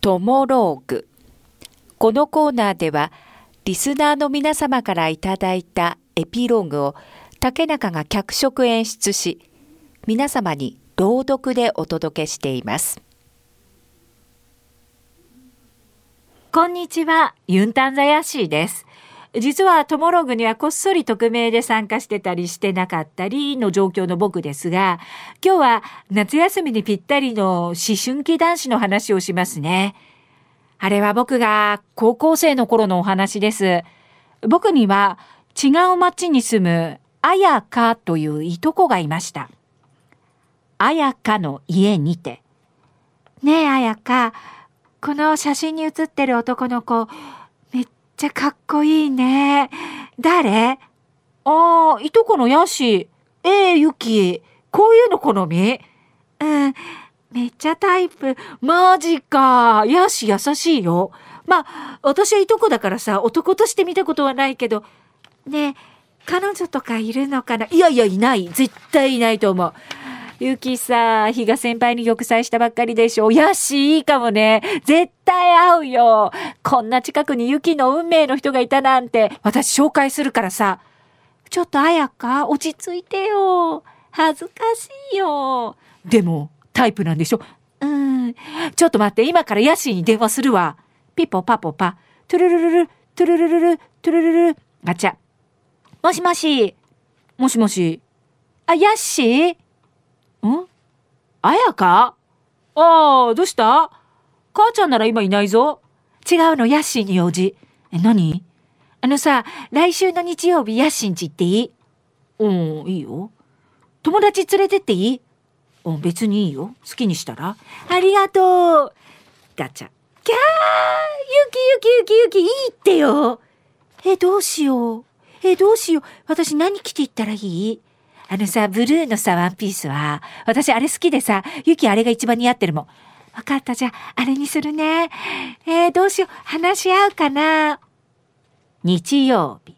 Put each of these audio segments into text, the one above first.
トモローグ。このコーナーでは、リスナーの皆様からいただいたエピローグを竹中が脚色演出し、皆様に朗読でお届けしています。こんにちは、ユンタンザヤシーです。実はトモログにはこっそり匿名で参加してたりしてなかったりの状況の僕ですが、今日は夏休みにぴったりの思春期男子の話をしますね。あれは僕が高校生の頃のお話です。僕には違う町に住むあやかといういとこがいました。あやかの家にて。ねえあやか、この写真に写ってる男の子、ちゃかっこいいね。誰？ああ、いとこのヤシ。ええー、ユキ。こういうの好み？うん。めっちゃタイプ。マジか。ヤシ優しいよ。まあ、私はいとこだからさ、男として見たことはないけど。ね彼女とかいるのかな？いやいや、いない。絶対いないと思う。ゆきさ、比嘉先輩に玉砕したばっかりでしょ。やし、いいかもね。絶対会うよ。こんな近くにゆきの運命の人がいたなんて、私紹介するからさ。ちょっとあやか、落ち着いてよ。恥ずかしいよ。でも、タイプなんでしょうん。ちょっと待って、今からヤシに電話するわ。ピポパポパ。トゥルルルル、トゥルルルル、トゥルルル。ガチャ。もしもし。もしもし。あ、ヤッシ？ーん？あやか？ああ、どうした？母ちゃんなら今いないぞ。違うの、ヤッシーに用事。え、何？あのさ、来週の日曜日ヤッシンち行っていい？うん、いいよ。友達連れてっていい？うん、別にいいよ。好きにしたら。ありがとう。ガチャ。キャーゆきゆきゆきゆきいいってよ。え、どうしよう。え、どうしよう。私何着ていったらいい？あのさ、ブルーのさ、ワンピースは、私あれ好きでさ、ユキあれが一番似合ってるもん。わかった、じゃあ、あれにするね。えー、どうしよう、話し合うかな。日曜日。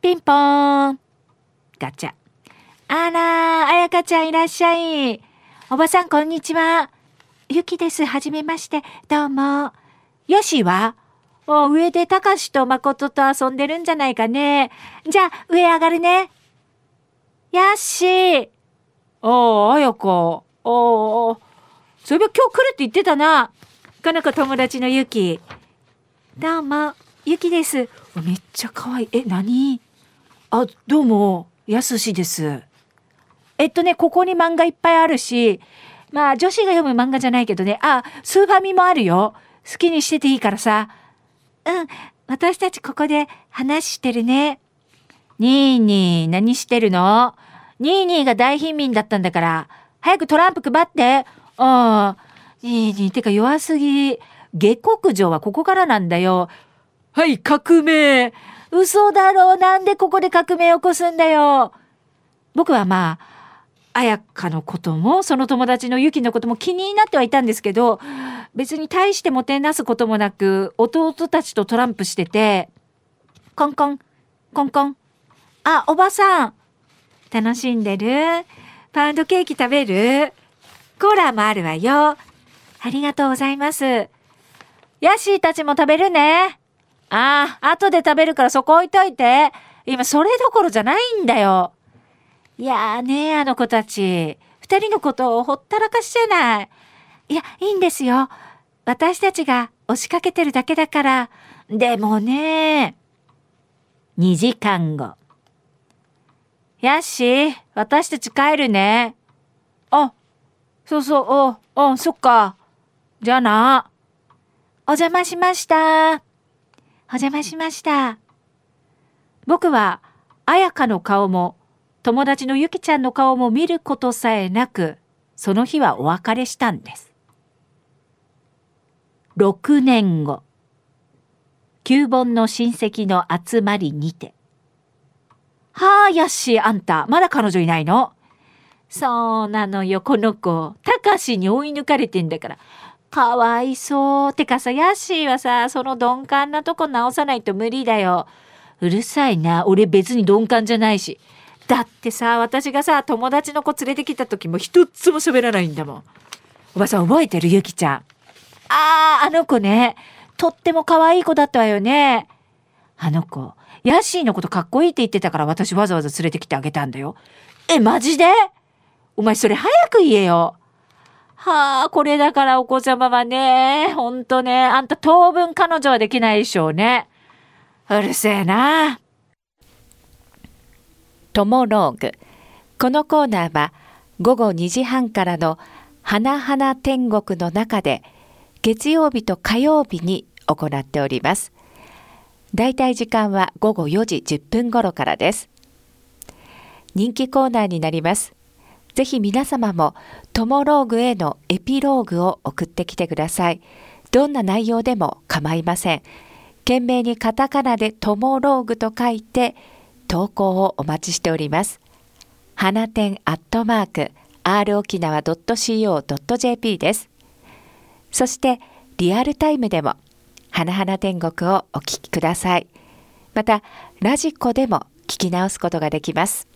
ピンポーン。ガチャ。あらあやかちゃんいらっしゃい。おばさん、こんにちは。ゆきです。はじめまして。どうも。よしは？上でたかしとまことと遊んでるんじゃないかね。じゃあ、上上がるね。やっしー。ああ、あやか。ああ。そういえば今日来るって言ってたな。かなこ友達のゆき。どうも、ゆきです。めっちゃ可愛い。え、何？あ、どうも、やすしです。えっとね、ここに漫画いっぱいあるし、まあ、女子が読む漫画じゃないけどね、あ、スーファミもあるよ。好きにしてていいからさ。うん、私たちここで話してるね。ニーニー、何してるの？ニーニーが大貧民だったんだから、早くトランプ配って。ああ、ニーニー、てか弱すぎ。下克上はここからなんだよ。はい、革命。嘘だろう。なんでここで革命を起こすんだよ。僕はまあ、綾香のことも、その友達のユキのことも気になってはいたんですけど、別に大してもてなすこともなく、弟たちとトランプしてて、コンコン、コンコン。あ、おばさん。楽しんでる？パウンドケーキ食べる？コーラもあるわよ。ありがとうございます。ヤシーたちも食べるね。ああ、後で食べるからそこ置いといて。今それどころじゃないんだよ。いやーねあの子たち。二人のことをほったらかしじゃない。いや、いいんですよ。私たちが押しかけてるだけだから。でもね。2時間後。やっし私たち帰るね。あ、そうそう、お、お、そっか。じゃあな。お邪魔しました。お邪魔しました。僕は、彩香の顔も、友達のゆきちゃんの顔も見ることさえなく、その日はお別れしたんです。6年後、旧本の親戚の集まりにて、はあ、やっしー、あんた、まだ彼女いないの？そうなのよ、この子。たかしに追い抜かれてんだから。かわいそう。てかさ、ヤッシーはさ、その鈍感なとこ直さないと無理だよ。うるさいな。俺別に鈍感じゃないし。だってさ、私がさ、友達の子連れてきた時も一つも喋らないんだもん。おばさん覚えてる？ゆきちゃん。ああ、あの子ね。とっても可愛い子だったわよね。あの子、ヤッシーのことかっこいいって言ってたから私わざわざ連れてきてあげたんだよ。え、マジで？お前それ早く言えよ。はあ、これだからお子様はね、ほんとね、あんた当分彼女はできないでしょうね。うるせえな。トモローグ。このコーナーは午後2時半からの花々天国の中で月曜日と火曜日に行っております。だいたい時間は午後4時10分頃からです。人気コーナーになります。ぜひ皆様もトモローグへのエピローグを送ってきてください。どんな内容でも構いません。懸命にカタカナでトモローグと書いて投稿をお待ちしております。花店アットマーク r 沖縄 .co.jp です。そしてリアルタイムでも花々天国をお聞きください。またラジコでも聞き直すことができます。